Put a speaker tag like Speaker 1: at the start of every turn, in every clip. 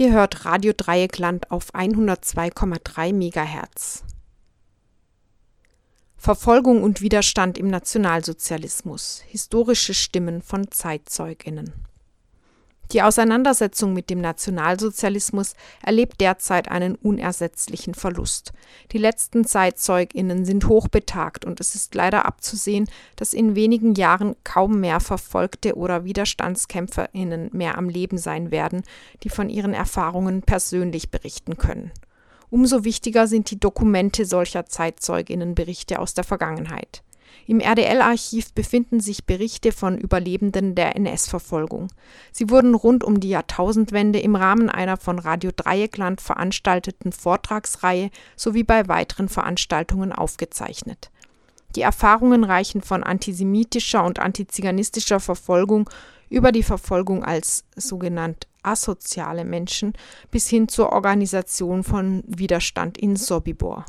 Speaker 1: Ihr hört Radio Dreieckland auf 102,3 MHz. Verfolgung und Widerstand im Nationalsozialismus. Historische Stimmen von Zeitzeuginnen. Die Auseinandersetzung mit dem Nationalsozialismus erlebt derzeit einen unersetzlichen Verlust. Die letzten Zeitzeuginnen sind hochbetagt und es ist leider abzusehen, dass in wenigen Jahren kaum mehr Verfolgte oder Widerstandskämpferinnen mehr am Leben sein werden, die von ihren Erfahrungen persönlich berichten können. Umso wichtiger sind die Dokumente solcher Zeitzeuginnenberichte aus der Vergangenheit. Im RDL-Archiv befinden sich Berichte von Überlebenden der NS-Verfolgung. Sie wurden rund um die Jahrtausendwende im Rahmen einer von Radio Dreieckland veranstalteten Vortragsreihe sowie bei weiteren Veranstaltungen aufgezeichnet. Die Erfahrungen reichen von antisemitischer und antiziganistischer Verfolgung über die Verfolgung als sogenannt asoziale Menschen bis hin zur Organisation von Widerstand in Sobibor.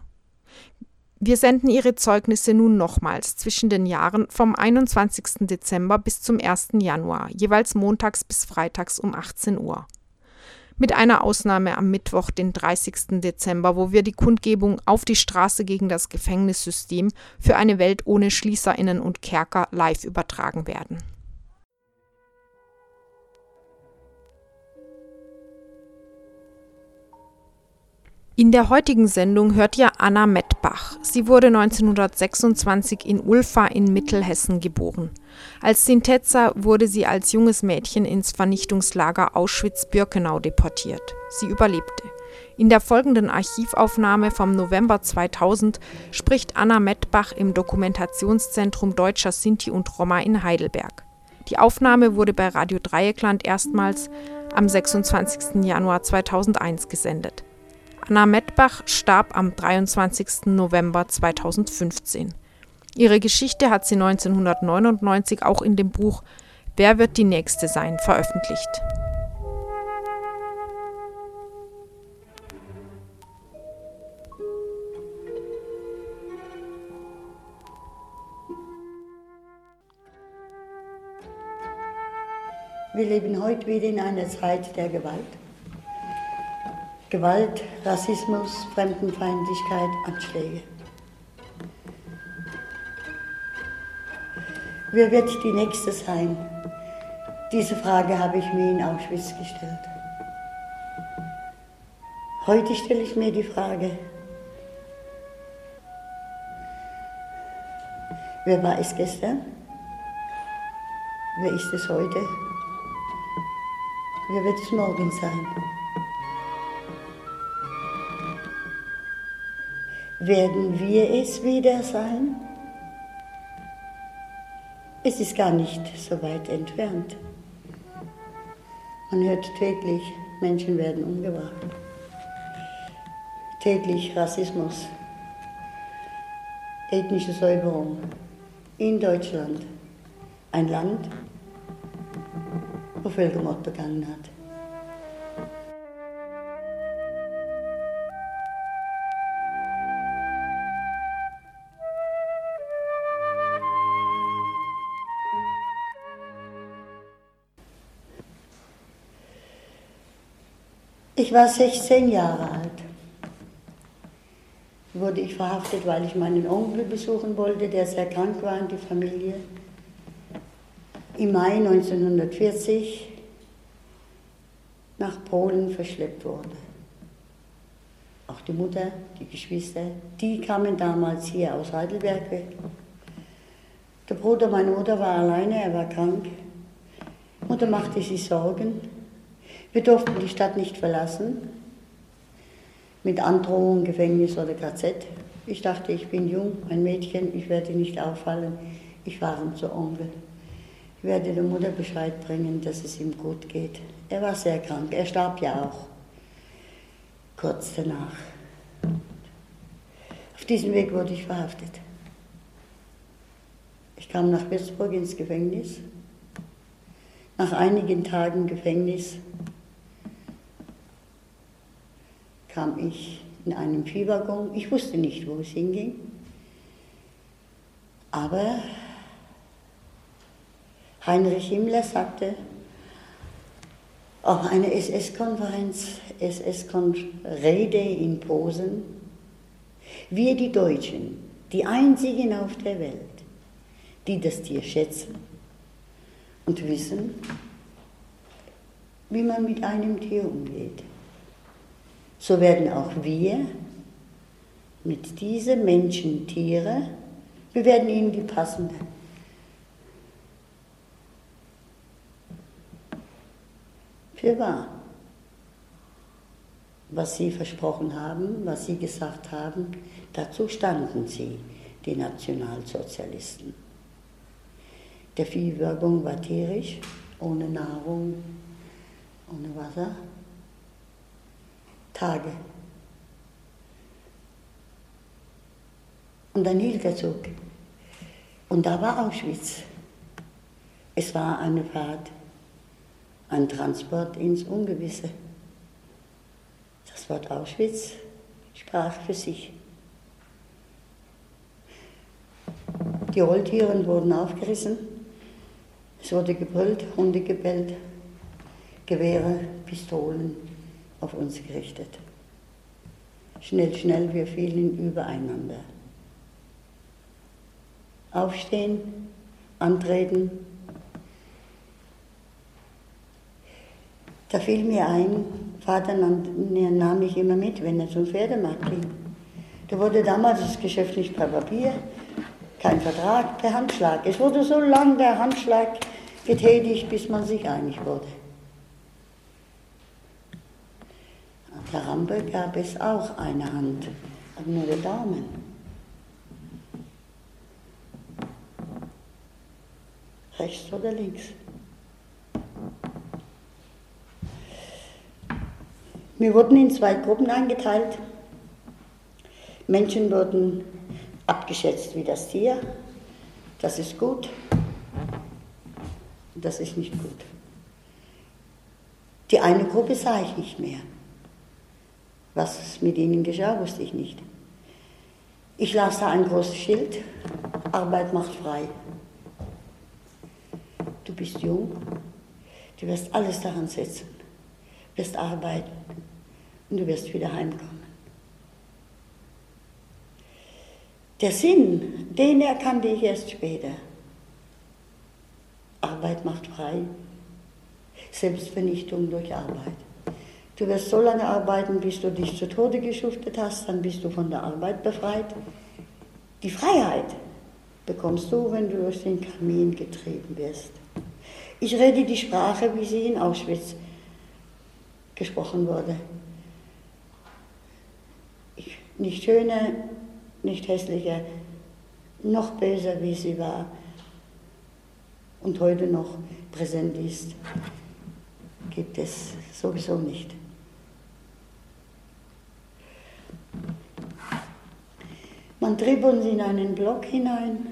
Speaker 1: Wir senden Ihre Zeugnisse nun nochmals zwischen den Jahren vom 21. Dezember bis zum 1. Januar, jeweils montags bis freitags um 18 Uhr. Mit einer Ausnahme am Mittwoch, den 30. Dezember, wo wir die Kundgebung auf die Straße gegen das Gefängnissystem für eine Welt ohne Schließerinnen und Kerker live übertragen werden. In der heutigen Sendung hört ihr Anna Mettbach. Sie wurde 1926 in Ulfa in Mittelhessen geboren. Als Sintetzer wurde sie als junges Mädchen ins Vernichtungslager Auschwitz-Birkenau deportiert. Sie überlebte. In der folgenden Archivaufnahme vom November 2000 spricht Anna Mettbach im Dokumentationszentrum Deutscher Sinti und Roma in Heidelberg. Die Aufnahme wurde bei Radio Dreieckland erstmals am 26. Januar 2001 gesendet. Anna Mettbach starb am 23. November 2015. Ihre Geschichte hat sie 1999 auch in dem Buch Wer wird die Nächste sein veröffentlicht.
Speaker 2: Wir leben heute wieder in einer Zeit der Gewalt. Gewalt, Rassismus, Fremdenfeindlichkeit, Anschläge. Wer wird die Nächste sein? Diese Frage habe ich mir in Auschwitz gestellt. Heute stelle ich mir die Frage, wer war es gestern? Wer ist es heute? Wer wird es morgen sein? Werden wir es wieder sein? Es ist gar nicht so weit entfernt. Man hört täglich, Menschen werden umgebracht. Täglich Rassismus, ethnische Säuberung in Deutschland. Ein Land, wo Völkermord begangen hat. Ich war 16 Jahre alt. Wurde ich verhaftet, weil ich meinen Onkel besuchen wollte, der sehr krank war in die Familie. Im Mai 1940 nach Polen verschleppt wurde. Auch die Mutter, die Geschwister, die kamen damals hier aus Heidelberg weg. Der Bruder meiner Mutter war alleine, er war krank. Mutter machte sich Sorgen. Wir durften die Stadt nicht verlassen, mit Androhung, Gefängnis oder KZ. Ich dachte, ich bin jung, ein Mädchen, ich werde nicht auffallen. Ich fahre zu Onkel. Ich werde der Mutter Bescheid bringen, dass es ihm gut geht. Er war sehr krank, er starb ja auch kurz danach. Auf diesem Weg wurde ich verhaftet. Ich kam nach Würzburg ins Gefängnis. Nach einigen Tagen Gefängnis kam ich in einem Viehwaggon. Ich wusste nicht, wo es hinging. Aber Heinrich Himmler sagte, Auch eine SS-Konferenz, SS-Rede in Posen. Wir, die Deutschen, die einzigen auf der Welt, die das Tier schätzen und wissen, wie man mit einem Tier umgeht. So werden auch wir mit diesen Menschen Tiere, wir werden ihnen die passende für wahr. Was sie versprochen haben, was sie gesagt haben, dazu standen sie, die Nationalsozialisten. Der Viehwerbung war tierisch, ohne Nahrung, ohne Wasser. Tage. Und dann hielt der Zug. Und da war Auschwitz. Es war eine Fahrt ein Transport ins Ungewisse. Das Wort Auschwitz sprach für sich. Die Rolltüren wurden aufgerissen, es wurde gebrüllt, Hunde gebellt, Gewehre, Pistolen auf uns gerichtet. Schnell, schnell, wir fielen übereinander. Aufstehen, antreten, Da fiel mir ein, Vater nahm mich immer mit, wenn er zum Pferdemarkt ging. Da wurde damals das Geschäft nicht per Papier, kein Vertrag, per Handschlag. Es wurde so lang der Handschlag getätigt, bis man sich einig wurde. Rampe gab es auch eine Hand, aber nur der Daumen. Rechts oder links. Wir wurden in zwei Gruppen eingeteilt. Menschen wurden abgeschätzt wie das Tier. Das ist gut. Das ist nicht gut. Die eine Gruppe sah ich nicht mehr. Was mit ihnen geschah, wusste ich nicht. Ich las da ein großes Schild, Arbeit macht frei. Du bist jung, du wirst alles daran setzen, wirst arbeiten, und du wirst wieder heimkommen. Der Sinn, den erkannte ich erst später. Arbeit macht frei, Selbstvernichtung durch Arbeit. Du wirst so lange arbeiten, bis du dich zu Tode geschuftet hast, dann bist du von der Arbeit befreit. Die Freiheit bekommst du, wenn du durch den Kamin getrieben wirst. Ich rede die Sprache, wie sie in Auschwitz gesprochen wurde. Nicht schöner, nicht hässlicher, noch böser, wie sie war und heute noch präsent ist, gibt es sowieso nicht. Man trieb uns in einen Block hinein,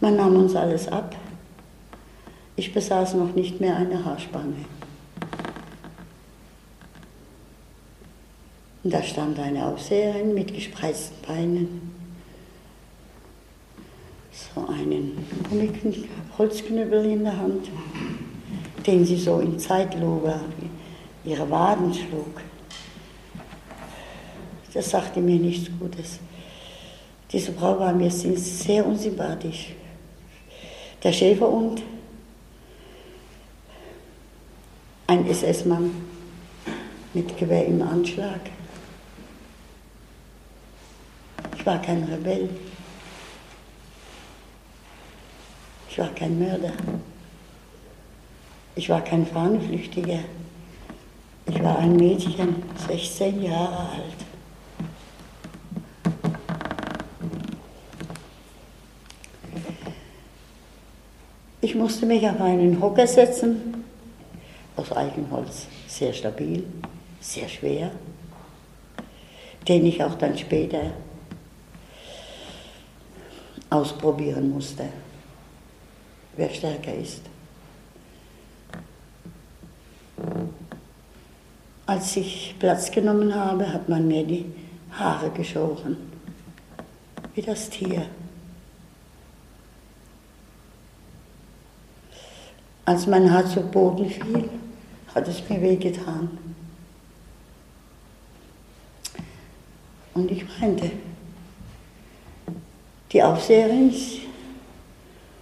Speaker 2: man nahm uns alles ab. Ich besaß noch nicht mehr eine Haarspange. Und da stand eine Aufseherin mit gespreizten Beinen, so einen Holzknüppel in der Hand, den sie so in Zeitlupe ihre Waden schlug. Das sagte mir nichts Gutes. Diese Frau war mir sehr unsympathisch. Der Schäfer und ein SS-Mann mit Gewehr im Anschlag. Ich war kein Rebell. Ich war kein Mörder. Ich war kein Fahnenflüchtiger. Ich war ein Mädchen, 16 Jahre alt. Ich musste mich auf einen Hocker setzen, aus Eichenholz, sehr stabil, sehr schwer, den ich auch dann später ausprobieren musste, wer stärker ist. Als ich Platz genommen habe, hat man mir die Haare geschoren, wie das Tier. Als mein Haar zu Boden fiel, hat es mir wehgetan. Und ich meinte, die Aufseherin,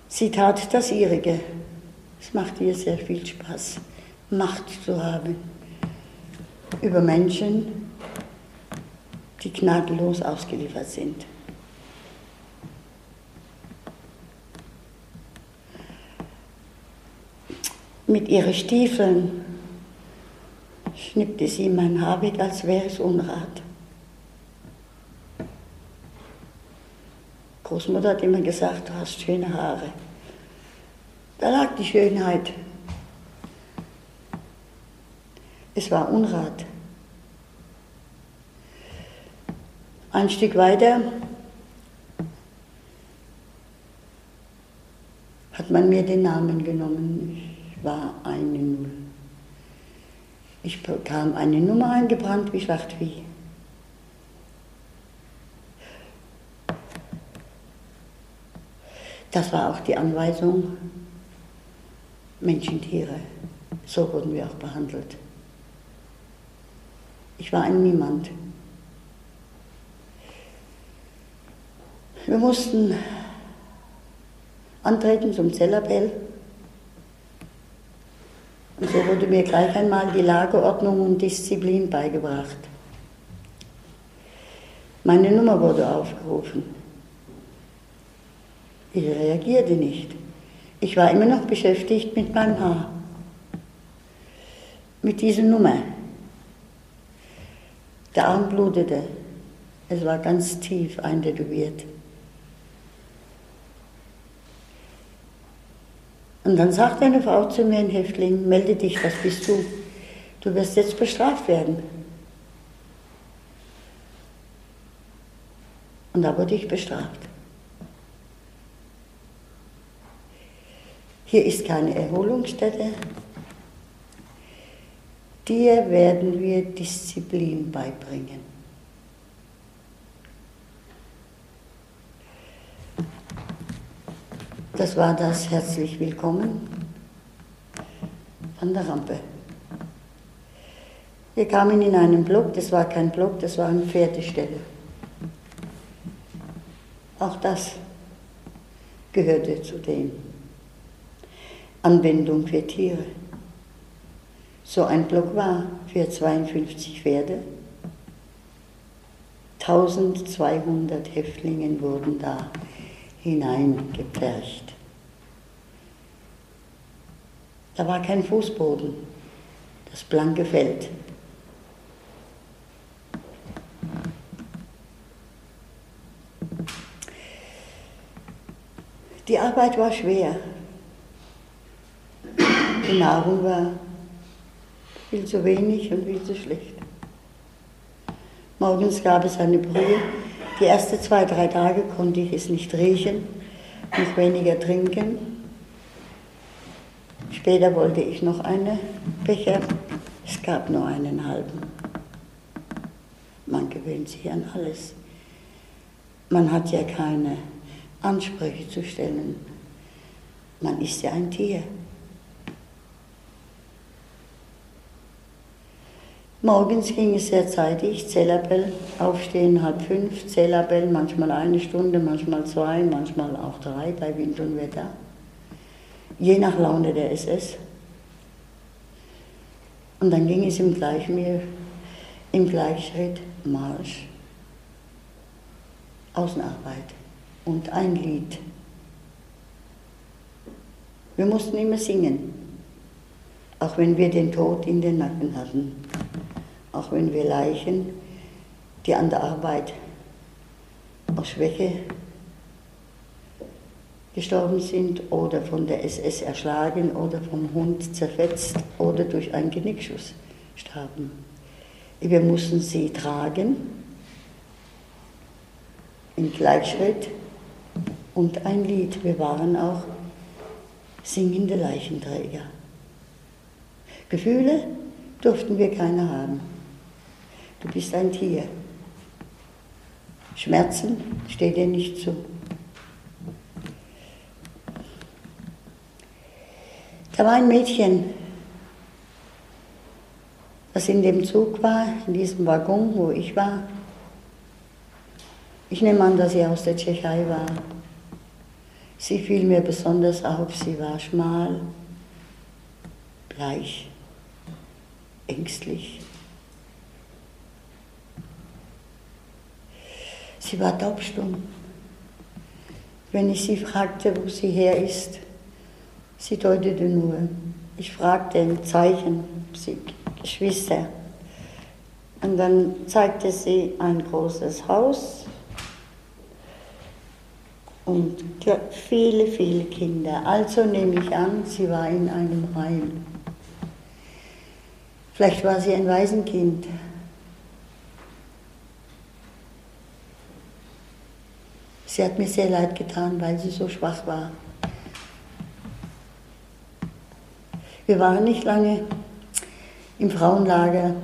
Speaker 2: sie tat das ihrige. Es machte ihr sehr viel Spaß, Macht zu haben über Menschen, die gnadenlos ausgeliefert sind. Mit ihren Stiefeln schnippte sie mein Haar weg, als wäre es Unrat. Großmutter hat immer gesagt, du hast schöne Haare. Da lag die Schönheit. Es war Unrat. Ein Stück weiter hat man mir den Namen genommen. War eine Null. Ich bekam eine Nummer eingebrannt wie Schlachtvieh. Das war auch die Anweisung, Menschen, Tiere. So wurden wir auch behandelt. Ich war ein Niemand. Wir mussten antreten zum Zellappell. So wurde mir gleich einmal die Lagerordnung und Disziplin beigebracht. Meine Nummer wurde aufgerufen. Ich reagierte nicht. Ich war immer noch beschäftigt mit meinem Haar, mit dieser Nummer. Der Arm blutete. Es war ganz tief eintätowiert. Und dann sagte eine Frau zu mir, ein Häftling, melde dich, was bist du? Du wirst jetzt bestraft werden. Und da wurde ich bestraft. Hier ist keine Erholungsstätte. Dir werden wir Disziplin beibringen. Das war das herzlich willkommen an der Rampe. Wir kamen in einen Block, das war kein Block, das war eine Pferdestelle. Auch das gehörte zu dem. Anwendung für Tiere. So ein Block war für 52 Pferde. 1200 Häftlinge wurden da hineingepfercht. Da war kein Fußboden, das blanke Feld. Die Arbeit war schwer. Die Nahrung war viel zu wenig und viel zu schlecht. Morgens gab es eine Brühe. Die ersten zwei, drei Tage konnte ich es nicht riechen, noch weniger trinken. Später wollte ich noch einen Becher. Es gab nur einen halben. Man gewöhnt sich an alles. Man hat ja keine Ansprüche zu stellen. Man ist ja ein Tier. Morgens ging es sehr zeitig, Zellappell, aufstehen halb fünf, Zellappell, manchmal eine Stunde, manchmal zwei, manchmal auch drei bei Wind und Wetter. Je nach Laune der SS. Und dann ging es im, Gleichmir, im Gleichschritt Marsch, Außenarbeit und ein Lied. Wir mussten immer singen, auch wenn wir den Tod in den Nacken hatten auch wenn wir Leichen, die an der Arbeit aus Schwäche gestorben sind oder von der SS erschlagen oder vom Hund zerfetzt oder durch einen Genickschuss starben. Wir mussten sie tragen in Gleichschritt und ein Lied. Wir waren auch singende Leichenträger. Gefühle durften wir keine haben. Du bist ein Tier. Schmerzen steht dir nicht zu. Da war ein Mädchen, was in dem Zug war, in diesem Waggon, wo ich war. Ich nehme an, dass sie aus der Tschechei war. Sie fiel mir besonders auf, sie war schmal, bleich, ängstlich. Sie war taubstumm. Wenn ich sie fragte, wo sie her ist, sie deutete nur. Ich fragte ein Zeichen, sie Geschwister. Und dann zeigte sie ein großes Haus und viele, viele Kinder. Also nehme ich an, sie war in einem Heim. Vielleicht war sie ein Waisenkind. Sie hat mir sehr leid getan, weil sie so schwach war. Wir waren nicht lange im Frauenlager,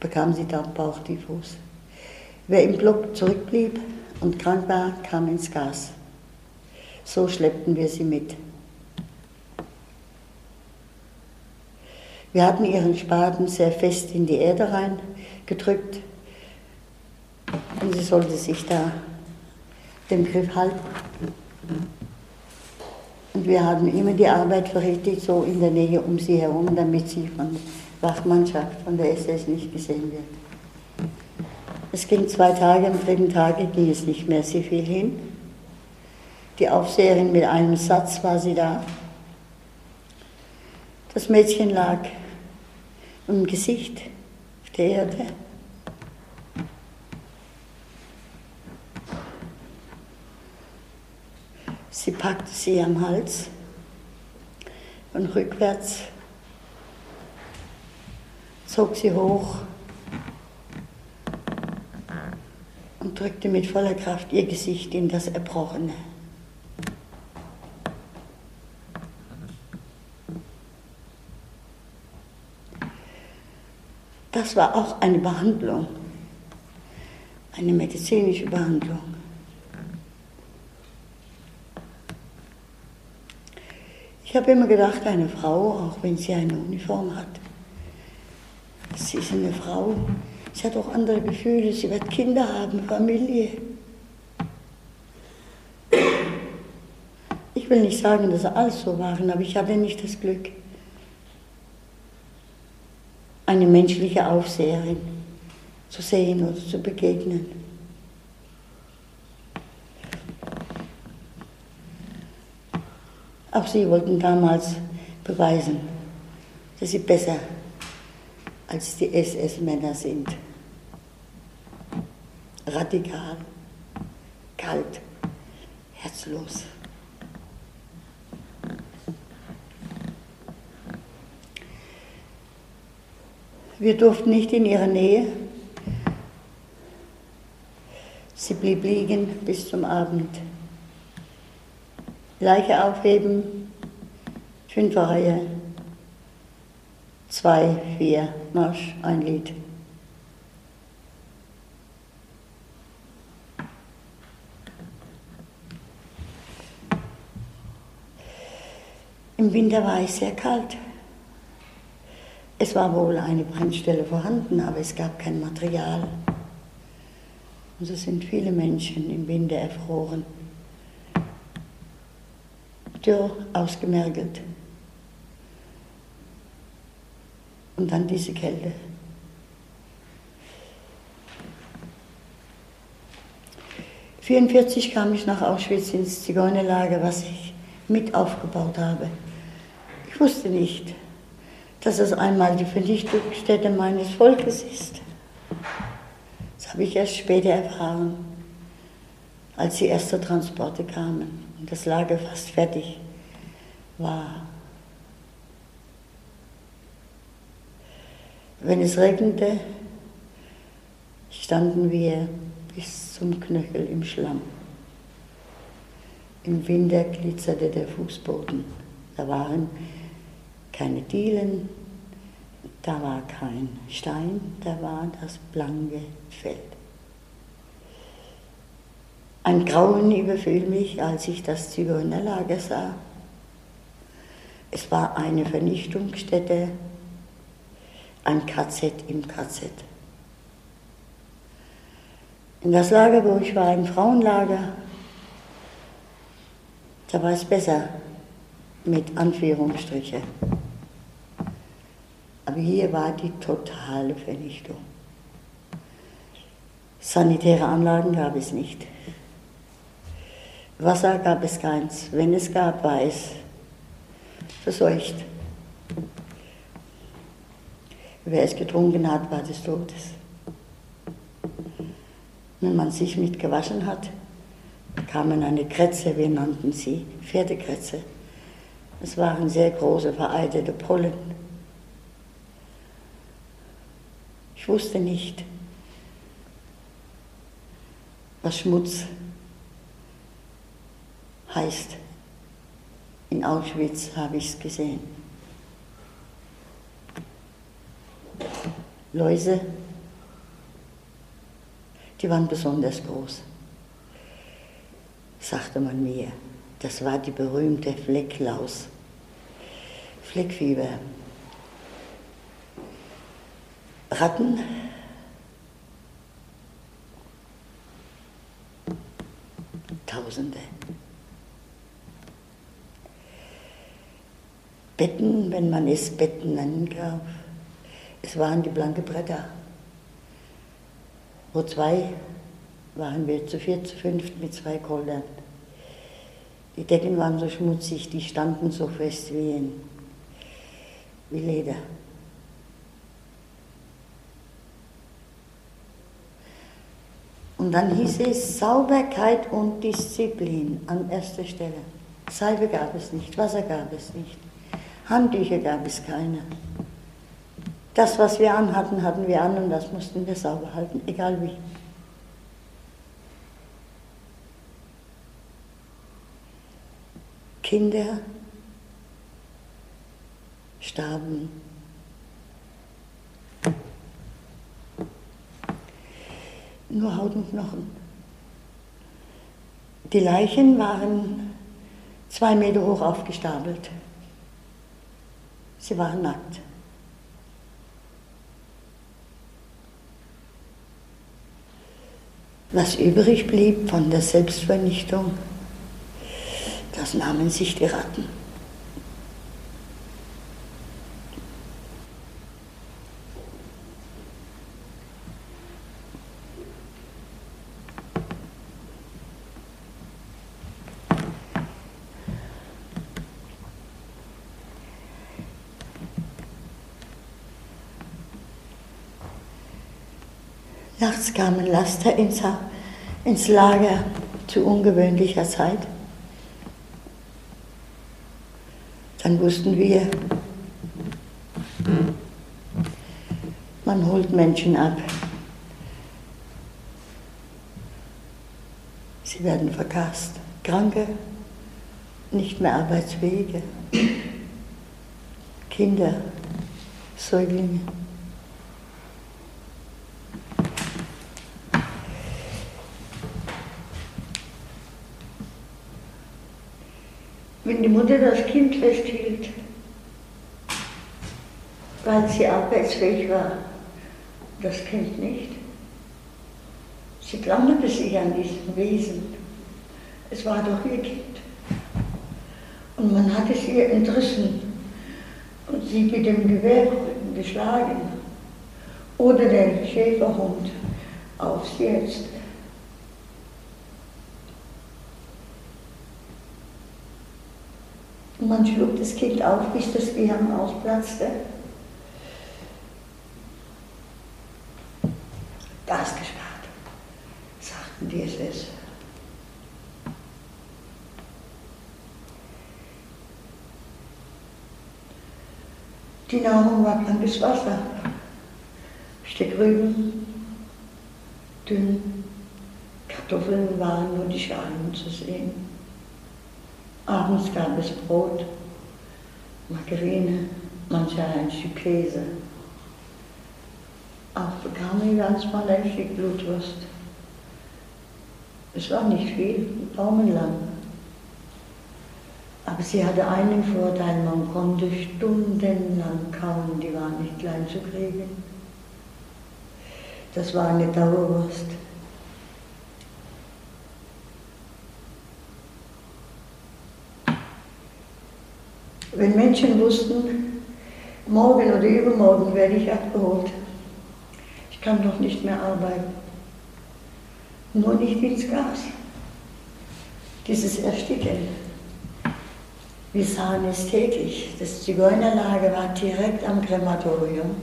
Speaker 2: bekam sie da Bauchtyphus. Wer im Block zurückblieb und krank war, kam ins Gas. So schleppten wir sie mit. Wir hatten ihren Spaten sehr fest in die Erde reingedrückt und sie sollte sich da den Griff halten. Und wir haben immer die Arbeit verrichtet, so in der Nähe um sie herum, damit sie von der Wachmannschaft, von der SS nicht gesehen wird. Es ging zwei Tage, am dritten Tage ging es nicht mehr. Sie fiel hin. Die Aufseherin mit einem Satz war sie da. Das Mädchen lag im Gesicht auf der Erde. Sie packte sie am Hals und rückwärts zog sie hoch und drückte mit voller Kraft ihr Gesicht in das Erbrochene. Das war auch eine Behandlung, eine medizinische Behandlung. Ich habe immer gedacht, eine Frau, auch wenn sie eine Uniform hat, sie ist eine Frau, sie hat auch andere Gefühle, sie wird Kinder haben, Familie. Ich will nicht sagen, dass alles so waren, aber ich hatte nicht das Glück, eine menschliche Aufseherin zu sehen oder zu begegnen. Auch sie wollten damals beweisen, dass sie besser als die SS-Männer sind. Radikal, kalt, herzlos. Wir durften nicht in ihrer Nähe. Sie blieb liegen bis zum Abend. Leiche aufheben, fünfer Reihe, zwei, vier, Marsch, ein Lied. Im Winter war es sehr kalt. Es war wohl eine Brennstelle vorhanden, aber es gab kein Material. Und so sind viele Menschen im Winter erfroren dürr ausgemergelt. Und dann diese Kälte. '44 kam ich nach Auschwitz ins Zigeunerlager, was ich mit aufgebaut habe. Ich wusste nicht, dass es einmal die Vernichtungsstätte meines Volkes ist. Das habe ich erst später erfahren, als die ersten Transporte kamen und das Lager fast fertig war. Wenn es regnete, standen wir bis zum Knöchel im Schlamm. Im Winter glitzerte der Fußboden. Da waren keine Dielen, da war kein Stein, da war das blanke Feld. Ein Grauen überfiel mich, als ich das Zigeunerlager sah. Es war eine Vernichtungsstätte, ein KZ im KZ. In das Lager, wo ich war, ein Frauenlager, da war es besser mit Anführungsstriche. Aber hier war die totale Vernichtung. Sanitäre Anlagen gab es nicht. Wasser gab es keins. Wenn es gab, war es verseucht. Wer es getrunken hat, war des Todes. Wenn man sich mit gewaschen hat, bekamen eine Kretze, wir nannten sie Pferdekretze. Es waren sehr große, vereitete Pollen. Ich wusste nicht, was Schmutz heißt. In Auschwitz habe ich es gesehen. Läuse, die waren besonders groß, sagte man mir. Das war die berühmte Flecklaus. Fleckfieber. Ratten. Tausende. Betten, wenn man es Betten nennen darf. Es waren die blanke Bretter. Wo zwei waren wir zu viert, zu fünft mit zwei Koldern. Die Decken waren so schmutzig, die standen so fest wie, in, wie Leder. Und dann hieß es Sauberkeit und Disziplin an erster Stelle. Salbe gab es nicht, Wasser gab es nicht. Handtücher gab es keine. Das, was wir anhatten, hatten wir an und das mussten wir sauber halten, egal wie. Kinder starben. Nur Haut und Knochen. Die Leichen waren zwei Meter hoch aufgestapelt. Sie waren nackt. Was übrig blieb von der Selbstvernichtung, das nahmen sich die Ratten. Nachts kamen Laster ins, ins Lager zu ungewöhnlicher Zeit. Dann wussten wir, man holt Menschen ab. Sie werden vergast. Kranke, nicht mehr arbeitsfähige, Kinder, Säuglinge. Wenn die Mutter das Kind festhielt, weil sie arbeitsfähig war, das Kind nicht. Sie klammerte sich an diesem Wesen. Es war doch ihr Kind. Und man hat es ihr entrissen und sie mit dem Gewehr geschlagen. Oder der Schäferhund aufs Jetzt. Und man schlug das Kind auf, bis das Gehirn ausplatzte. Gas gespart, sagten die SS. Die Nahrung war blankes Wasser. Steckrüben, dünn, Kartoffeln waren nur die Schalen zu sehen. Abends gab es Brot, Margarine, mancher ein Stück Käse. Auch bekam ich ganz mal ein Stück Blutwurst. Es war nicht viel, daumenlang. Aber sie hatte einen Vorteil, man konnte stundenlang kauen, die waren nicht klein zu kriegen. Das war eine Dauerwurst. Wenn Menschen wussten, morgen oder übermorgen werde ich abgeholt, ich kann doch nicht mehr arbeiten, nur nicht ins Gas. Dieses Ersticken. Wir sahen es täglich. Das Zigeunerlager war direkt am Krematorium.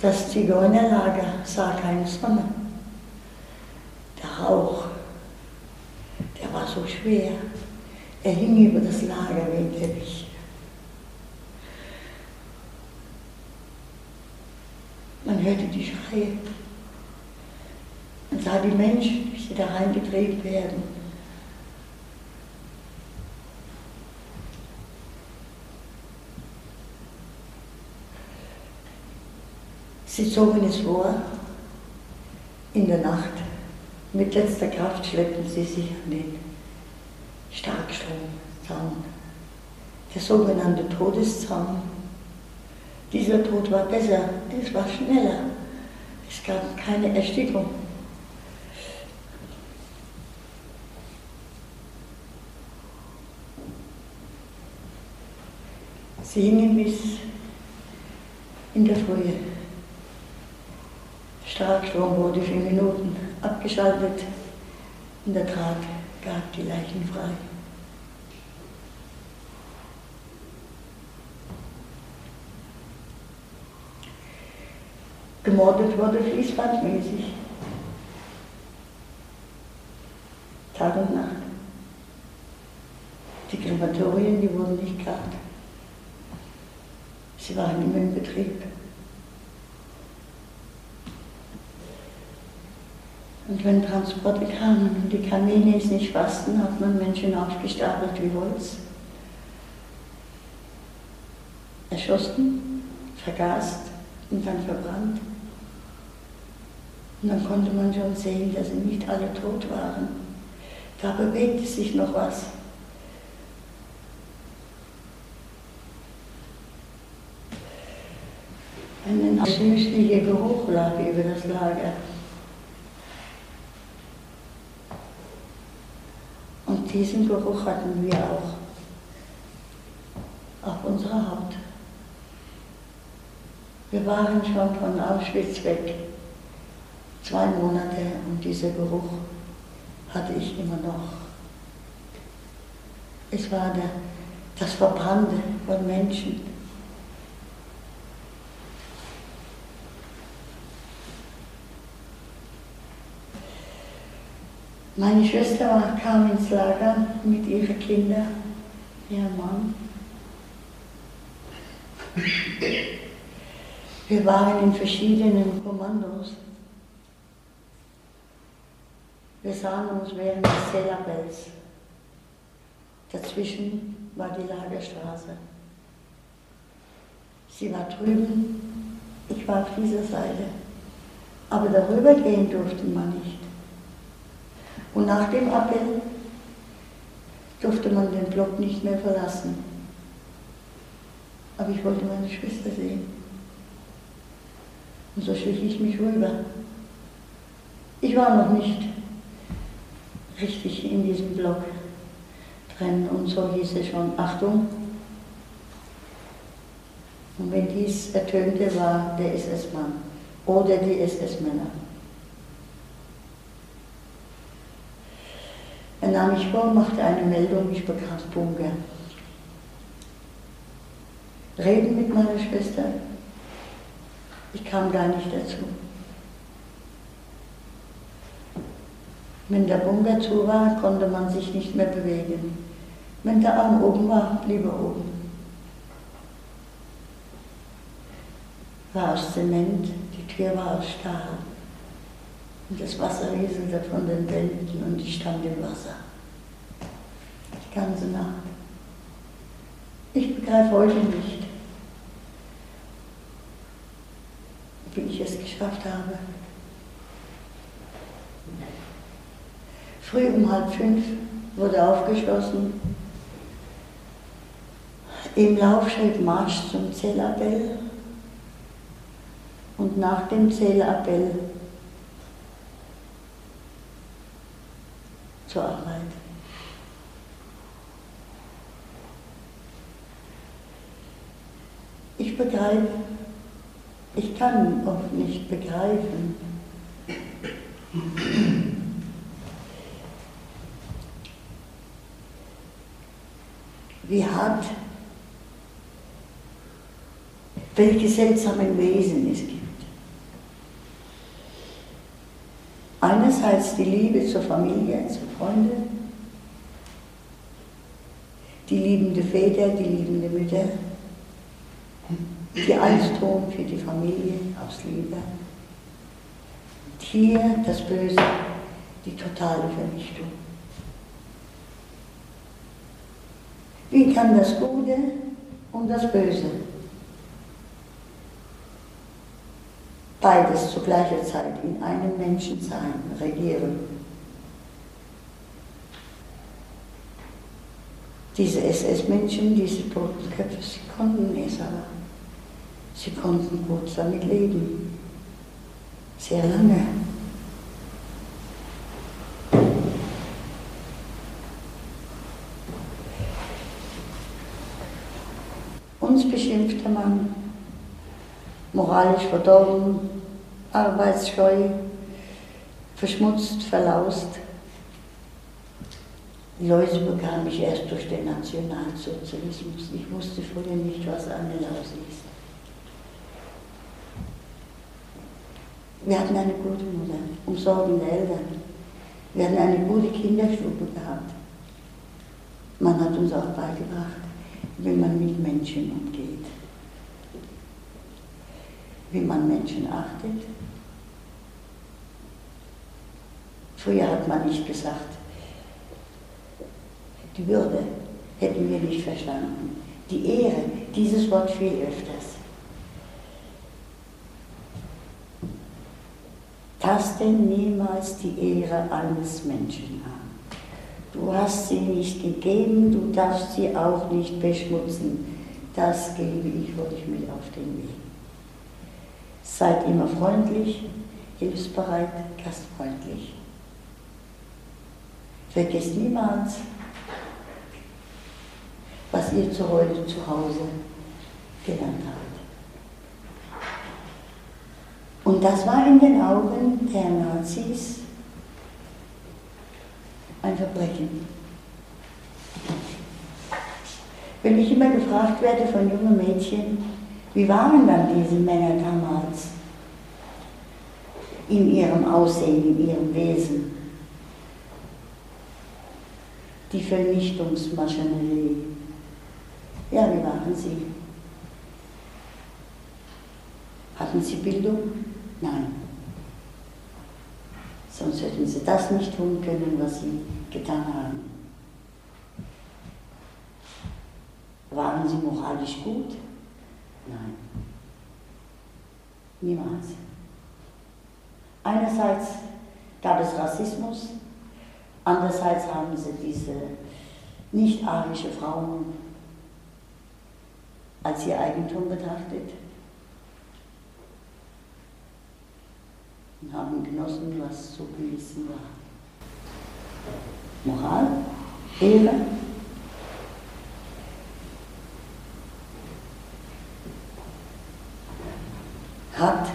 Speaker 2: Das Zigeunerlager sah keine Sonne. Der Rauch, der war so schwer. Er hing über das Lager wie ein Teppich. Man hörte die Schreie. Man sah die Menschen, wie sie da reingetrieben werden. Sie zogen es vor, in der Nacht. Mit letzter Kraft schleppten sie sich an den Starkstromzaun, der sogenannte Todeszaun. Dieser Tod war besser, es war schneller, es gab keine Erstickung. Sie hingen bis in der Frühe. Starkstrom wurde für Minuten abgeschaltet und der Draht gab die Leichen frei. Gemordet wurde fließbandmäßig. Tag und Nacht. Die Krematorien, die wurden nicht gerade. Sie waren immer in Betrieb. Und wenn Transporte kamen und die Kamine es nicht fassten, hat man Menschen aufgestapelt wie Holz. Erschossen, vergast und dann verbrannt. Und dann konnte man schon sehen, dass sie nicht alle tot waren. Da bewegte sich noch was. Ein süßlicher Geruch lag über das Lager. Und diesen Geruch hatten wir auch auf unserer Haut. Wir waren schon von Auschwitz weg, zwei Monate, und dieser Geruch hatte ich immer noch. Es war der, das Verbrannte von Menschen. Meine Schwester war, kam ins Lager mit ihren Kindern, ihrem Mann. Wir waren in verschiedenen Kommandos. Wir sahen uns während des Sellabells. Dazwischen war die Lagerstraße. Sie war drüben, ich war auf dieser Seite. Aber darüber gehen durfte man nicht. Und nach dem Appell durfte man den Block nicht mehr verlassen. Aber ich wollte meine Schwester sehen. Und so schlich ich mich rüber. Ich war noch nicht richtig in diesem Block drin und so hieß es schon, Achtung. Und wenn dies ertönte, war der SS-Mann oder die SS-Männer. Er nahm mich vor, machte eine Meldung, ich bekam Bunker. Reden mit meiner Schwester. Ich kam gar nicht dazu. Wenn der Bunker zu war, konnte man sich nicht mehr bewegen. Wenn der Arm oben war, blieb er oben. War aus Zement, die Tür war aus Stahl. Und das Wasser rieselte von den Wänden und ich stand im Wasser. Die ganze Nacht. Ich begreife heute nicht, wie ich es geschafft habe. Früh um halb fünf wurde aufgeschlossen. Im Lauf schrieb Marsch zum Zellappell und nach dem Zellappell zur Arbeit. Ich begreife, ich kann oft nicht begreifen, wie hart, welche seltsamen Wesen es gibt. Einerseits die Liebe zur Familie, zu Freunden, die liebende Väter, die liebende Mütter, die alles tun für die Familie aus Liebe. Und hier das Böse, die totale Vernichtung. Wie kann das Gute und das Böse beides zu gleicher Zeit in einem Menschen sein, regieren? Diese SS-Menschen, diese Totenköpfe, sie konnten es aber. Sie konnten gut damit leben. Sehr lange. Uns beschimpfte man, moralisch verdorben, arbeitsscheu, verschmutzt, verlaust. Die Läuse bekam ich erst durch den Nationalsozialismus. Ich wusste vorher nicht, was eine Lause ist. Wir hatten eine gute Mutter, umsorgende Eltern. Wir hatten eine gute Kinderstube gehabt. Man hat uns auch beigebracht, wie man mit Menschen umgeht, wie man Menschen achtet. Früher hat man nicht gesagt, die Würde hätten wir nicht verstanden. Die Ehre, dieses Wort viel öfters. Taste niemals die Ehre eines Menschen an. Du hast sie nicht gegeben, du darfst sie auch nicht beschmutzen. Das gebe ich euch mit auf den Weg. Seid immer freundlich, hilfsbereit, gastfreundlich. Vergesst niemals, was ihr zu heute zu Hause gelernt habt. Und das war in den Augen der Nazis ein Verbrechen. Wenn ich immer gefragt werde von jungen Mädchen, wie waren dann diese Männer damals in ihrem Aussehen, in ihrem Wesen? Die Vernichtungsmaschinerie. Ja, wie waren sie? Hatten sie Bildung? Nein. Sonst hätten sie das nicht tun können, was sie getan haben. Waren sie moralisch gut? Nein. Niemals. Einerseits gab es Rassismus, andererseits haben sie diese nicht-arische Frauen als ihr Eigentum betrachtet. und haben genossen, was zu genießen war. Moral, Ehre, hat,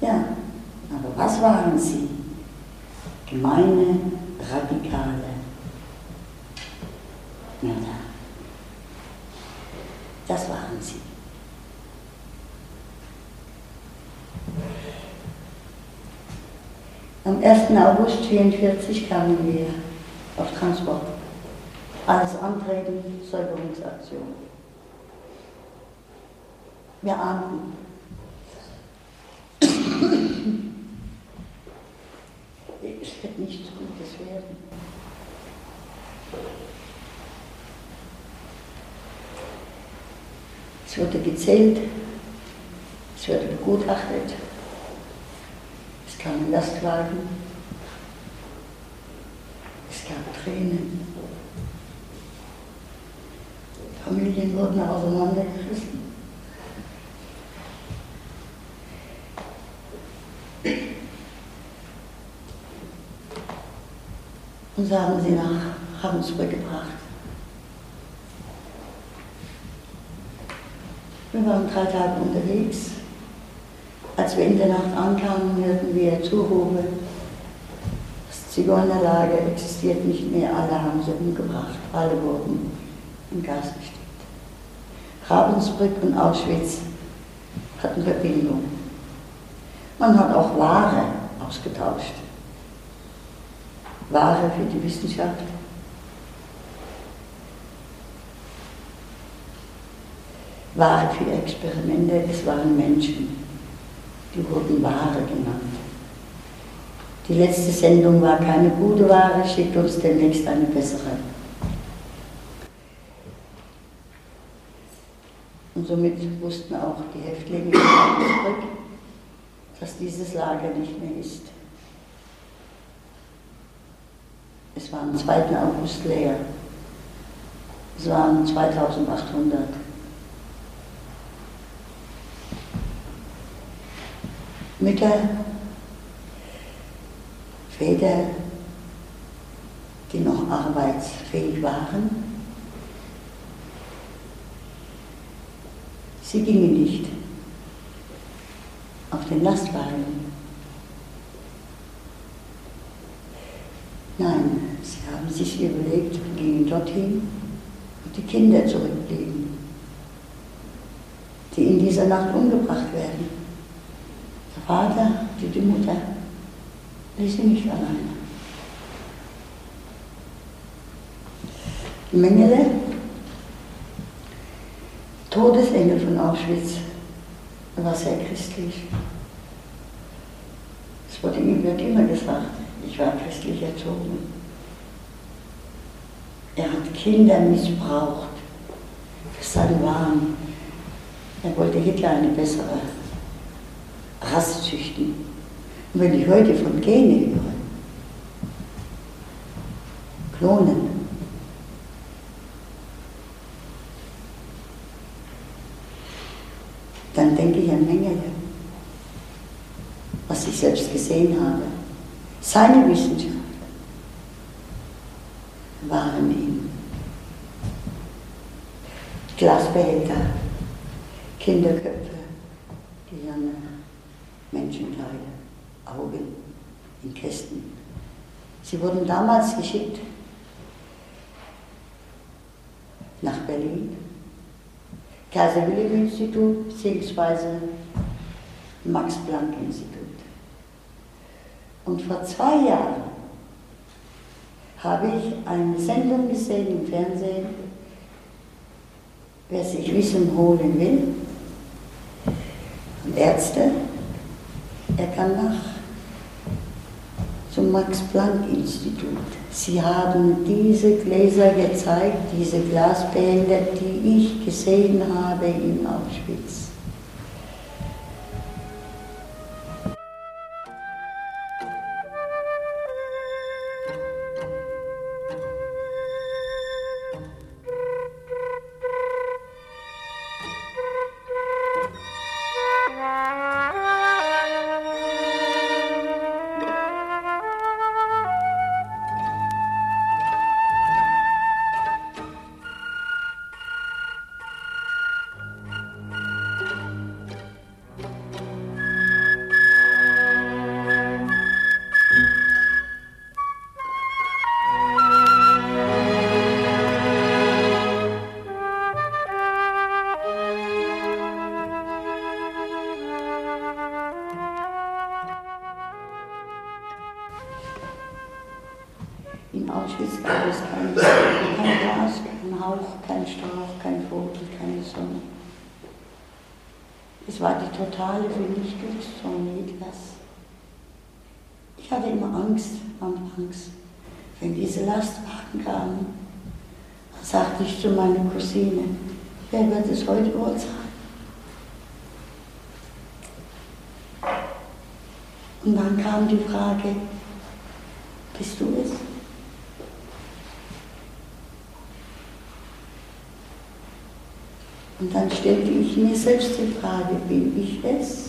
Speaker 2: ja, aber was waren sie? Gemeine, radikale Mörder. Das waren sie. Am 1. August 1944 kamen wir auf Transport. Alles Antreten, Säuberungsaktion. Wir ahnten. es wird nichts Gutes werden. Es wurde gezählt, es wurde begutachtet kamen Lastwagen, es gab Tränen. Familien wurden auseinandergerissen. Und sie haben sie nach Ravensbrück gebracht. Wir waren drei Tage unterwegs. Als wir in der Nacht ankamen, hörten wir Zurufe. Das Zigeunerlager existiert nicht mehr, alle haben sie umgebracht, alle wurden im Gas gesteckt. Ravensbrück und Auschwitz hatten Verbindung. Man hat auch Ware ausgetauscht. Ware für die Wissenschaft. Ware für Experimente, es waren Menschen. Die wurden Ware genannt. Die letzte Sendung war keine gute Ware, schickt uns demnächst eine bessere. Und somit wussten auch die Häftlinge zurück, dass dieses Lager nicht mehr ist. Es war am 2. August leer. Es waren 2800. Mütter, Väter, die noch arbeitsfähig waren. Sie gingen nicht auf den Lastwagen. Nein, sie haben sich überlegt und gingen dorthin, wo die Kinder zurückblieben, die in dieser Nacht umgebracht werden. Der Vater, die, die Mutter, ließ sie nicht alleine. Mengele, Todesengel von Auschwitz, war sehr christlich. Es wurde ihm wird immer gesagt, ich war christlich erzogen. Er hat Kinder missbraucht für seinen Wahn. Er wollte Hitler eine bessere Rasse züchten. Und wenn ich heute von Gene höre, Klonen, dann denke ich an Mengele, was ich selbst gesehen habe. Seine Wissenschaft waren ihm Glasbehälter, Kinderköpfe, Gehirne, Menschenteile, Augen in Kästen. Sie wurden damals geschickt nach Berlin, Kaiser Wilhelm Institut bzw. Max Planck Institut. Und vor zwei Jahren habe ich eine Sendung gesehen im Fernsehen, wer sich Wissen holen will, und Ärzte, er kann nach zum Max-Planck-Institut. Sie haben diese Gläser gezeigt, diese Glasbänder, die ich gesehen habe in Auschwitz. In Auschwitz gab es kein, kein Glas, kein Hauch, kein Strauch, kein Vogel, keine Sonne. Es war die totale Vernichtungszone Hitlers. Ich hatte immer Angst, anfangs, wenn diese Lastwagen kamen. Dann sagte ich zu meiner Cousine, wer wird es heute sein? Und dann kam die Frage, bist du es? Und dann stellte ich mir selbst die Frage, bin ich es?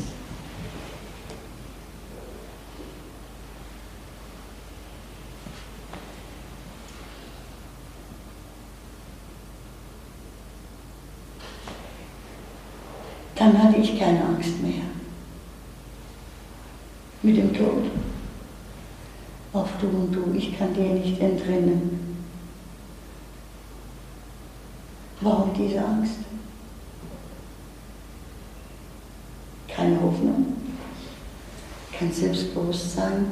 Speaker 2: Dann hatte ich keine Angst mehr mit dem Tod. Auf du und du, ich kann dir nicht entrinnen. Warum diese Angst? Keine Hoffnung, kein Selbstbewusstsein.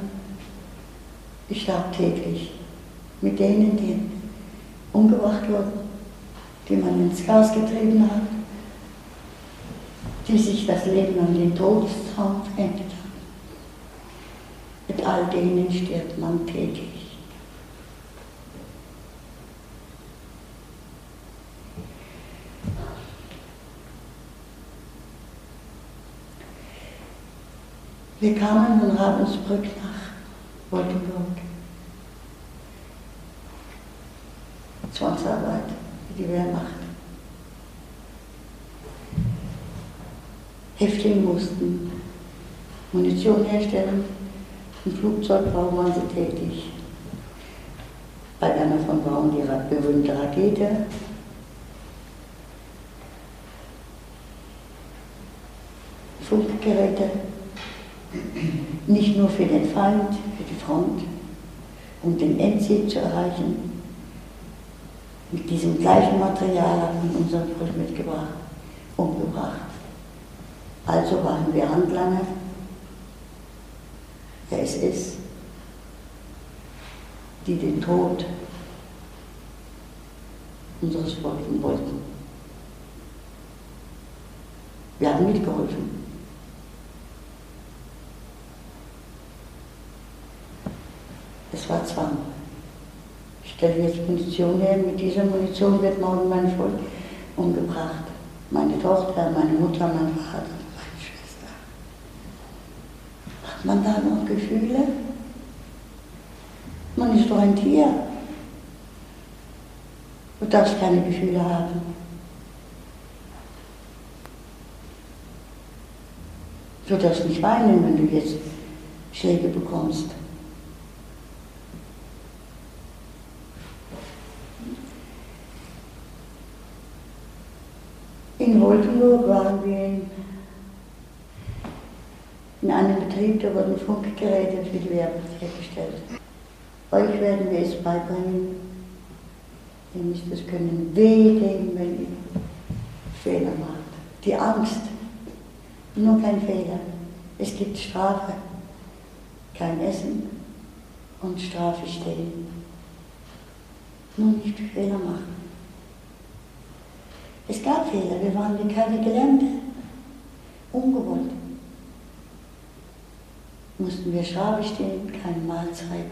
Speaker 2: Ich starb täglich mit denen, die umgebracht wurden, die man ins Gas getrieben hat, die sich das Leben an den Todestraum verendet haben. Mit all denen stirbt man täglich. Wir kamen von Ravensbrück nach Wolkenburg. Zwangsarbeit, wie die Wehrmacht. Häftlinge mussten Munition herstellen. Im Flugzeugbau waren sie tätig. Bei einer von Braun die berühmte Rakete. Funkgeräte. Nur für den Feind, für die Front, um den Endziel zu erreichen. Mit diesem gleichen Material hat man unseren Brüder mitgebracht, umgebracht. Also waren wir Handlanger der SS, die den Tod unseres Volkes wollten. Wir haben mitgeholfen. Es war Zwang. Ich stelle jetzt Munition her, mit dieser Munition wird morgen mein Volk umgebracht. Meine Tochter, meine Mutter, mein Vater man da noch Gefühle? Man ist doch ein Tier. Du darfst keine Gefühle haben. Du darfst nicht weinen, wenn du jetzt Schläge bekommst. Wolkenburg waren wir in in einem Betrieb, da wurden Funkgeräte für die Wehrmacht hergestellt. Euch werden wir es beibringen. Ihr müsst es können. Weh dem, wenn ihr Fehler macht. Die Angst. Nur kein Fehler. Es gibt Strafe. Kein Essen und Strafe stehen. Nur nicht Fehler machen. Es gab Fehler. Wir waren wie keine Gelernte. Ungewollt mussten wir Schabe stehen, keine Mahlzeit.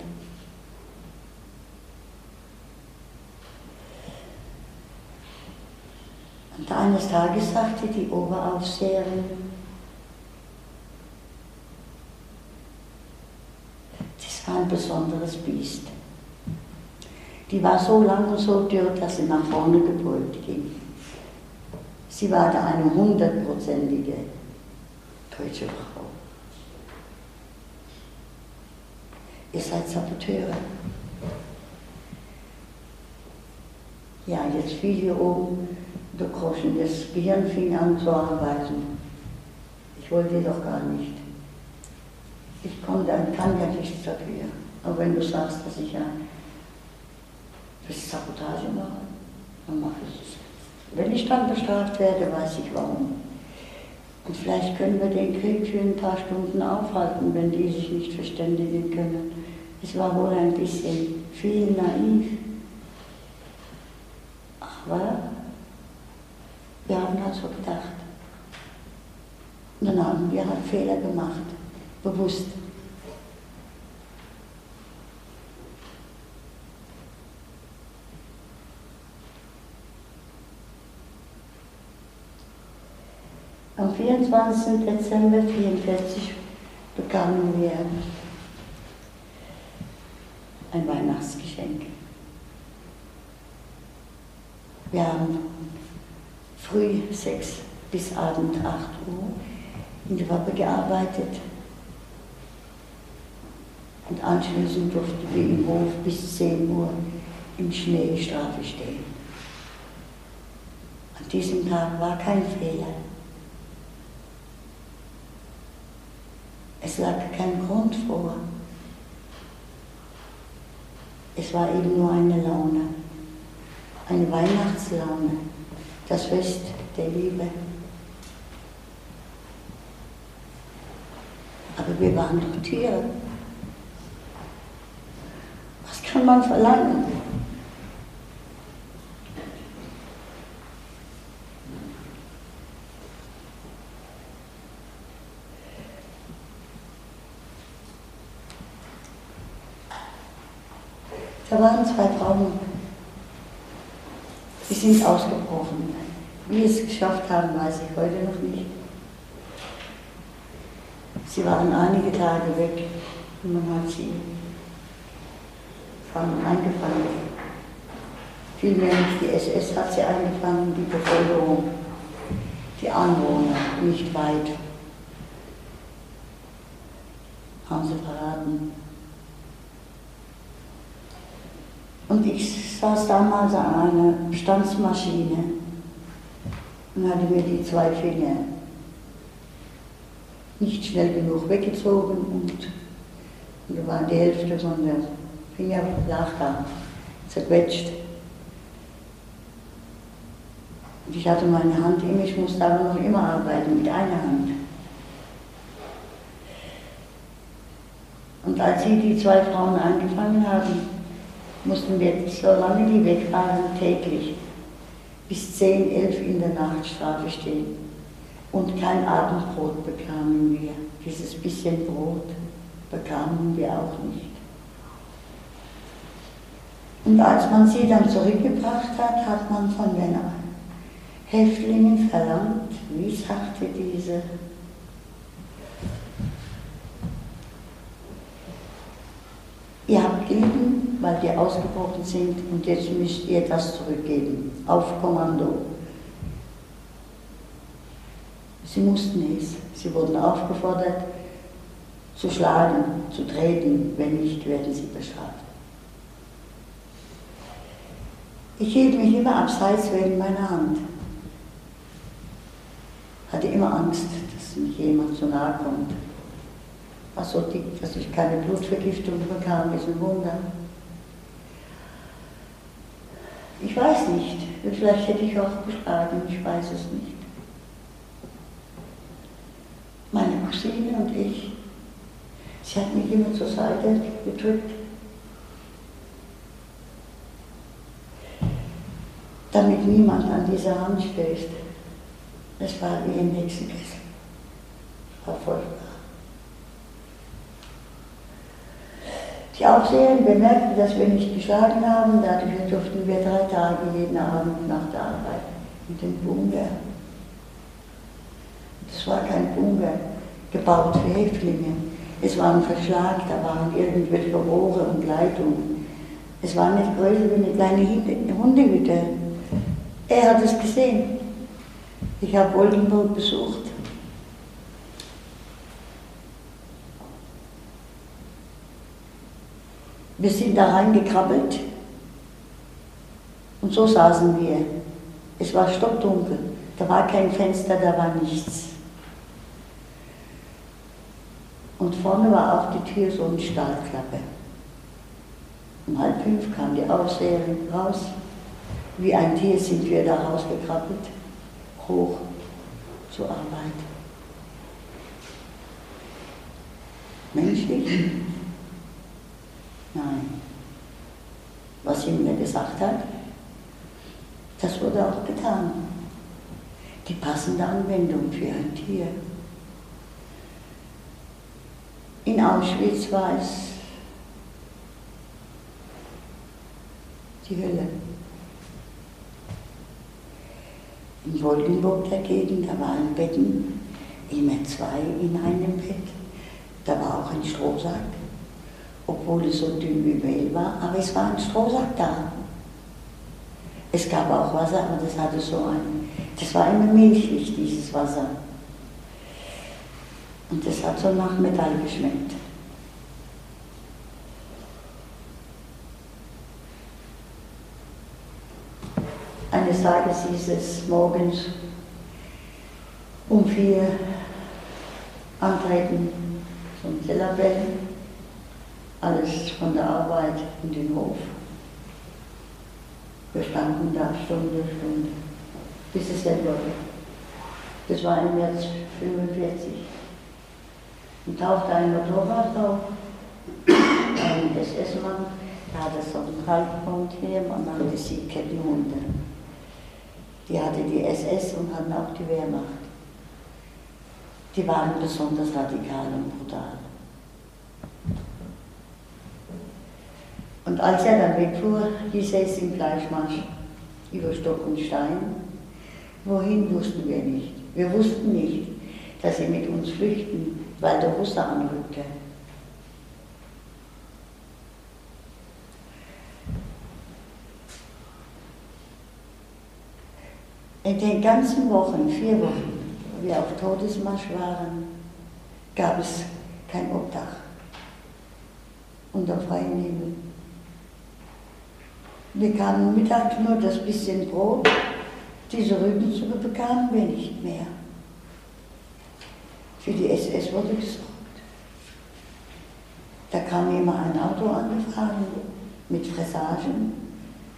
Speaker 2: Und eines Tages sagte die Oberaufseherin, das war ein besonderes Biest. Die war so lang und so dürr, dass sie nach vorne gebeugt ging. Sie war da eine hundertprozentige deutsche Frau. ihr seid Saboteure. Ja, jetzt fiel hier oben der Groschen, das Gehirn fing an zu arbeiten. Ich wollte doch gar nicht. Ich konnte, kann ja nichts dafür. Aber wenn du sagst, dass ich ja das Sabotage mache, dann mache ich es. Wenn ich dann bestraft werde, weiß ich warum. Und vielleicht können wir den Krieg für ein paar Stunden aufhalten, wenn die sich nicht verständigen können. Es war wohl ein bisschen viel naiv. Aber wir haben halt so gedacht. Und dann haben wir halt Fehler gemacht, bewusst. Am 24. Dezember 1944 bekamen wir ein Weihnachtsgeschenk. Wir haben früh sechs bis Abend acht Uhr in der Wappe gearbeitet. Und anschließend durften wir im Hof bis 10 Uhr im Schnee Strafe stehen. An diesem Tag war kein Fehler. Es lag kein Grund vor. Es war eben nur eine Laune, eine Weihnachtslaune, das Fest der Liebe. Aber wir waren doch Tiere. Was kann man verlangen? Da waren zwei Frauen, die sind ausgebrochen. Wie es geschafft haben, weiß ich heute noch nicht. Sie waren einige Tage weg und man hat sie eingefangen. Vielmehr nicht die SS hat sie eingefangen, die Bevölkerung, die Anwohner, nicht weit. Haben sie verraten. Und ich saß damals an einer Bestandsmaschine und hatte mir die zwei Finger nicht schnell genug weggezogen und, und da war die Hälfte von der Finger lag da, zerquetscht. Und ich hatte meine Hand immer, ich musste aber noch immer arbeiten mit einer Hand. Und als sie die zwei Frauen angefangen haben, mussten wir, solange die weg waren, täglich bis 10, 11 in der Nacht Strafe stehen. Und kein Abendbrot bekamen wir. Dieses bisschen Brot bekamen wir auch nicht. Und als man sie dann zurückgebracht hat, hat man von den Häftlingen verlangt, wie sagte diese, ihr habt gelitten, weil wir ausgebrochen sind und jetzt müsst ihr das zurückgeben, auf Kommando. Sie mussten es. Sie wurden aufgefordert, zu schlagen, zu treten, wenn nicht, werden sie bestraft. Ich hielt mich immer abseits wegen meiner Hand. Hatte immer Angst, dass mich jemand zu nahe kommt. Was so dick, dass ich keine Blutvergiftung bekam, ist ein Wunder. Ich weiß nicht, vielleicht hätte ich auch geschlagen, ich weiß es nicht. Meine Cousine und ich, sie hat mich immer zur Seite gedrückt. damit niemand an dieser Hand stößt. Es war wie im Hexenkessel. War Die Aufseherin bemerkte, dass wir nicht geschlagen haben, dadurch durften wir drei Tage jeden Abend nach der Arbeit mit dem Bunker. Das war kein Bunker, gebaut für Häftlinge. Es war ein Verschlag, da waren irgendwelche Rohre und Leitungen. Es war nicht größer wie eine kleine Hundehütte. Er hat es gesehen. Ich habe Oldenburg besucht. Wir sind da reingekrabbelt und so saßen wir. Es war stockdunkel, da war kein Fenster, da war nichts. Und vorne war auf die Tür so eine Stahlklappe. Um halb fünf kam die Aufseherin raus. Wie ein Tier sind wir da rausgekrabbelt, hoch zur Arbeit. Menschlich? Nein. Was sie mir gesagt hat, das wurde auch getan. Die passende Anwendung für ein Tier. In Auschwitz war es die Hölle. In Woldenburg dagegen, da waren Betten, immer zwei in einem Bett. Da war auch ein Strohsack obwohl es so dünn wie Mehl war, aber es war ein Strohsack da. Es gab auch Wasser, aber das hatte so einen Das war immer milchig, dieses Wasser. Und das hat so nach Metall geschmeckt. Eines Tages hieß es morgens um vier antreten zum Tellerbell, alles von der Arbeit in den Hof. Wir standen da Stunde, Stunde, bis es hell wurde. Das war im März 45. Und tauchte ein Motorrad auf, ein SS-Mann, der hatte so einen Halbpunkt hier, man nannte sie Kettenhunde. Die hatte die SS und hatten auch die Wehrmacht. Die waren besonders radikal und brutal. Und als er dann wegfuhr, hieß es im Fleischmarsch über Stock und Stein. Wohin wussten wir nicht. Wir wussten nicht, dass sie mit uns flüchten, weil der Russe anrückte. In den ganzen Wochen, vier Wochen, wo wir auf Todesmarsch waren, gab es kein Obdach unter freiem Himmel. Wir kamen mittags nur das bisschen Brot, diese Rübensuppe bekamen wir nicht mehr. Für die SS wurde gesorgt. Da kam immer ein Auto angefahren mit Fressagen.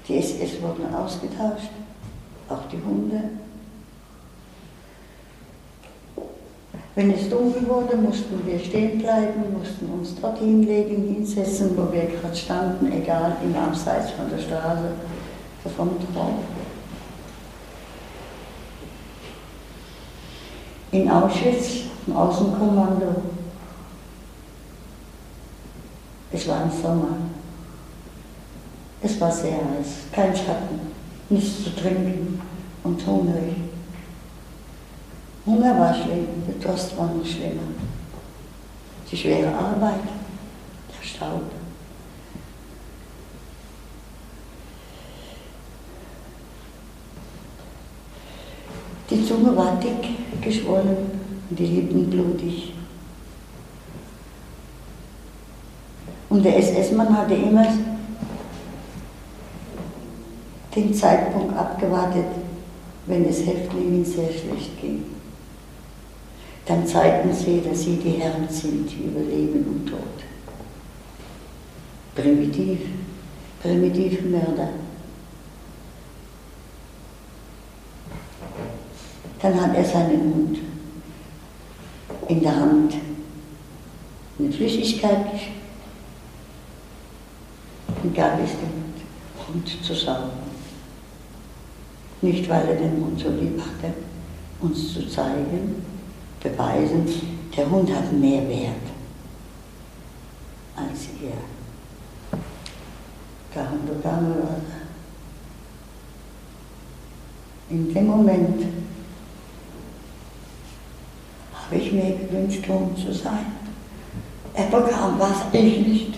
Speaker 2: Die SS wurden ausgetauscht auch die Hunde. Wenn es dunkel wurde, mussten wir stehen bleiben, mussten uns dort hinlegen, hinsetzen, wo wir gerade standen, egal, im Abseits von der Straße, vom Traum. In Auschwitz, im Außenkommando, es war im Sommer. Es war sehr heiß, kein Schatten nichts zu trinken und hungrig. Hunger war schlimm, der Durst war noch schlimmer. Die schwere Arbeit, der Staub. Die Zunge war dick geschwollen und die Lippen blutig. Und der SS-Mann hatte immer den Zeitpunkt abgewartet, wenn es Häftlingen sehr schlecht ging. Dann zeigten sie, dass sie die Herren sind über Leben und Tod. Primitiv, primitive Mörder. Dann hat er seinen Hund in der Hand eine Flüssigkeit und gab es dem Hund zu saugen. Nicht, weil er den Hund so lieb hatte, uns zu zeigen, beweisen, der Hund hat mehr Wert als ihr. In dem Moment habe ich mir gewünscht, Hund zu sein. Er bekam was, ich nicht.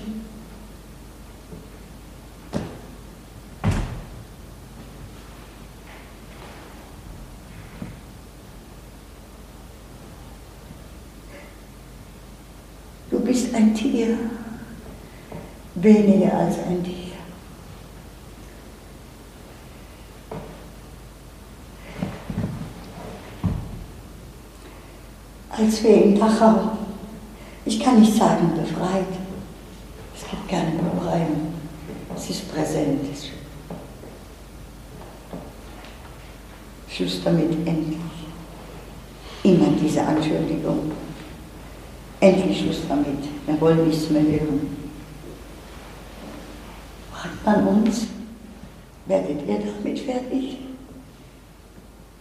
Speaker 2: bist ein Tier, weniger als ein Tier. Als wir in Dachau, ich kann nicht sagen befreit, es gibt keine Befreiung, es ist präsent. Schluss damit endlich. Immer diese Anschuldigung. Endlich Schluss damit. Wir wollen nichts mehr hören. Fragt man uns, werdet ihr damit fertig?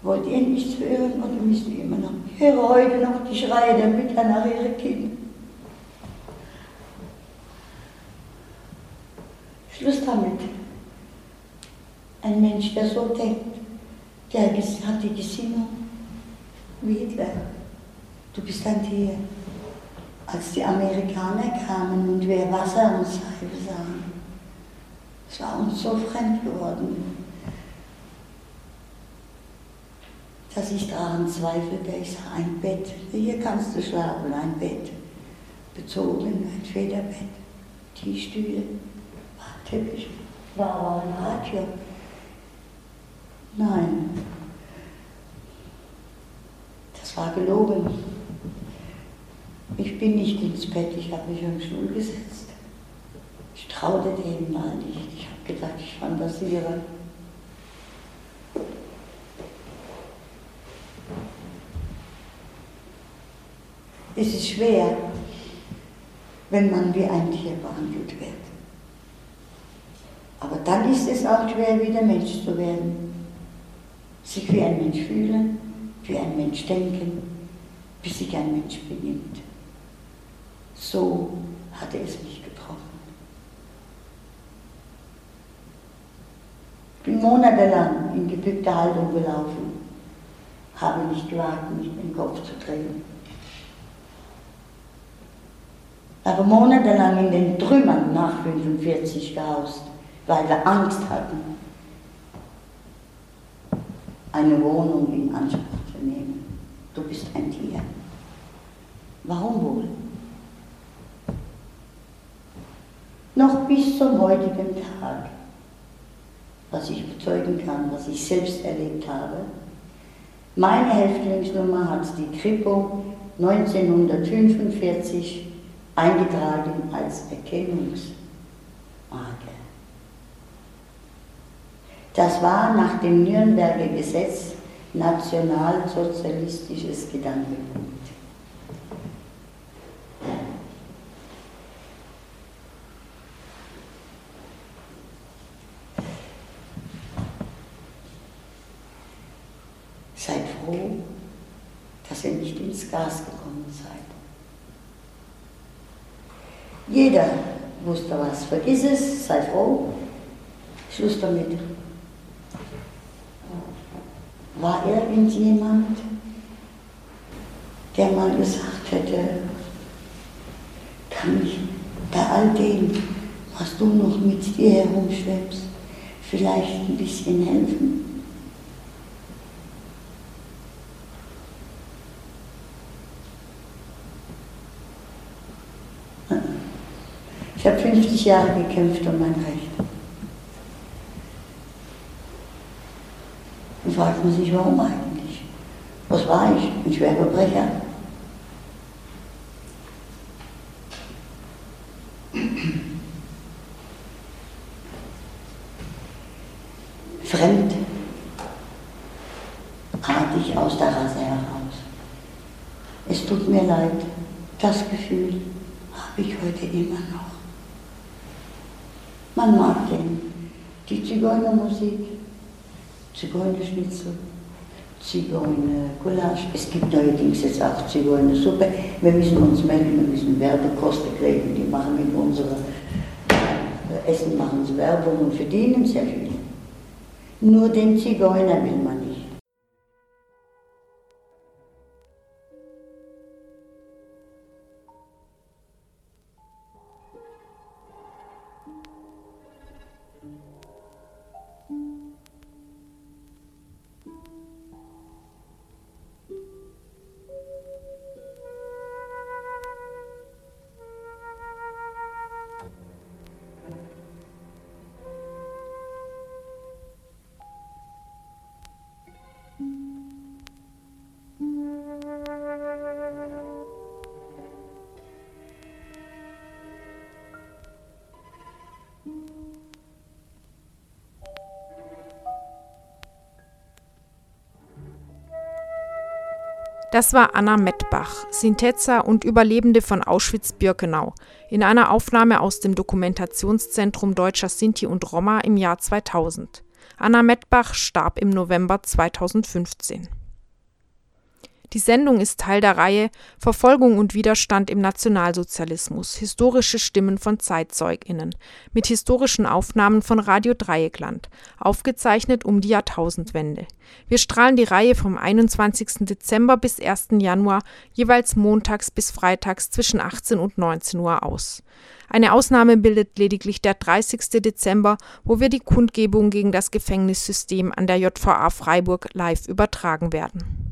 Speaker 2: Wollt ihr nichts hören oder müsst ihr immer noch? Ich höre heute noch die Schreie der Mütter nach ihren Kindern. Schluss damit. Ein Mensch, der so denkt, der hat die Gesinnung wie Hitler. Du bist ein Tier als die Amerikaner kamen und wir Wasser und Seife sahen. Es war uns so fremd geworden. dass ich daran zweifelte. Ich sah ein Bett, hier kannst du schlafen, ein Bett. Bezogen, ein Federbett, die Stühle, war Teppich, war ein Radio. Nein, das war gelogen. Ich bin nicht ins Bett, ich habe mich am Stuhl gesetzt. Traute dem mal nicht. Ich habe gedacht, ich fantasiere. Es ist schwer, wenn man wie ein Tier behandelt wird. Aber dann ist es auch schwer, wieder Mensch zu werden. Sich wie ein Mensch fühlen, wie ein Mensch denken, wie sich ein Mensch benimmt. So hatte es mich getroffen. Ich bin monatelang in gebückter Haltung gelaufen, habe nicht gewagt, mich den Kopf zu drehen. Aber monatelang in den Trümmern nach 45 gehaust, weil wir Angst hatten, eine Wohnung in Anspruch zu nehmen. Du bist ein Tier. Warum wohl? Noch bis zum heutigen Tag, was ich bezeugen kann, was ich selbst erlebt habe. Meine Häftlingsnummer hat die Kripo 1945 eingetragen als Erkennungsmarke. Das war nach dem Nürnberger Gesetz nationalsozialistisches Gedankengut. Seid froh, dass ihr Gas gekommen seid. Jeder wusste was. Vergiss es, sei froh. Schluss damit. War irgendjemand, der mal gesagt hätte, kann ich bei all dem, was du noch mit dir herumschleppst, vielleicht ein bisschen helfen? Habe 50 Jahre gekämpft um mein Recht. Und fragt man sich, warum eigentlich? Was war ich? Ein Schwerverbrecher? Fremd artig aus der Rasse heraus. Es tut mir leid, das Gefühl habe ich heute immer noch. Man mag den, die Zigeunermusik, Zigeunerschnitzel, Zigeunergulasch. Es gibt neuerdings jetzt auch Zigeunersuppe. Wir müssen uns melden, wir müssen Werbekosten kriegen, die machen mit unserer äh, Essen machen sie Werbung und verdienen sehr viel. Nur den Zigeuner will man
Speaker 1: Das war Anna Mettbach, Sintetzer und Überlebende von Auschwitz-Birkenau, in einer Aufnahme aus dem Dokumentationszentrum Deutscher Sinti und Roma im Jahr 2000. Anna Mettbach starb im November 2015. Die Sendung ist Teil der Reihe Verfolgung und Widerstand im Nationalsozialismus. Historische Stimmen von ZeitzeugInnen mit historischen Aufnahmen von Radio Dreieckland, aufgezeichnet um die Jahrtausendwende. Wir strahlen die Reihe vom 21. Dezember bis 1. Januar jeweils montags bis freitags zwischen 18 und 19 Uhr aus. Eine Ausnahme bildet lediglich der 30. Dezember, wo wir die Kundgebung gegen das Gefängnissystem an der JVA Freiburg live übertragen werden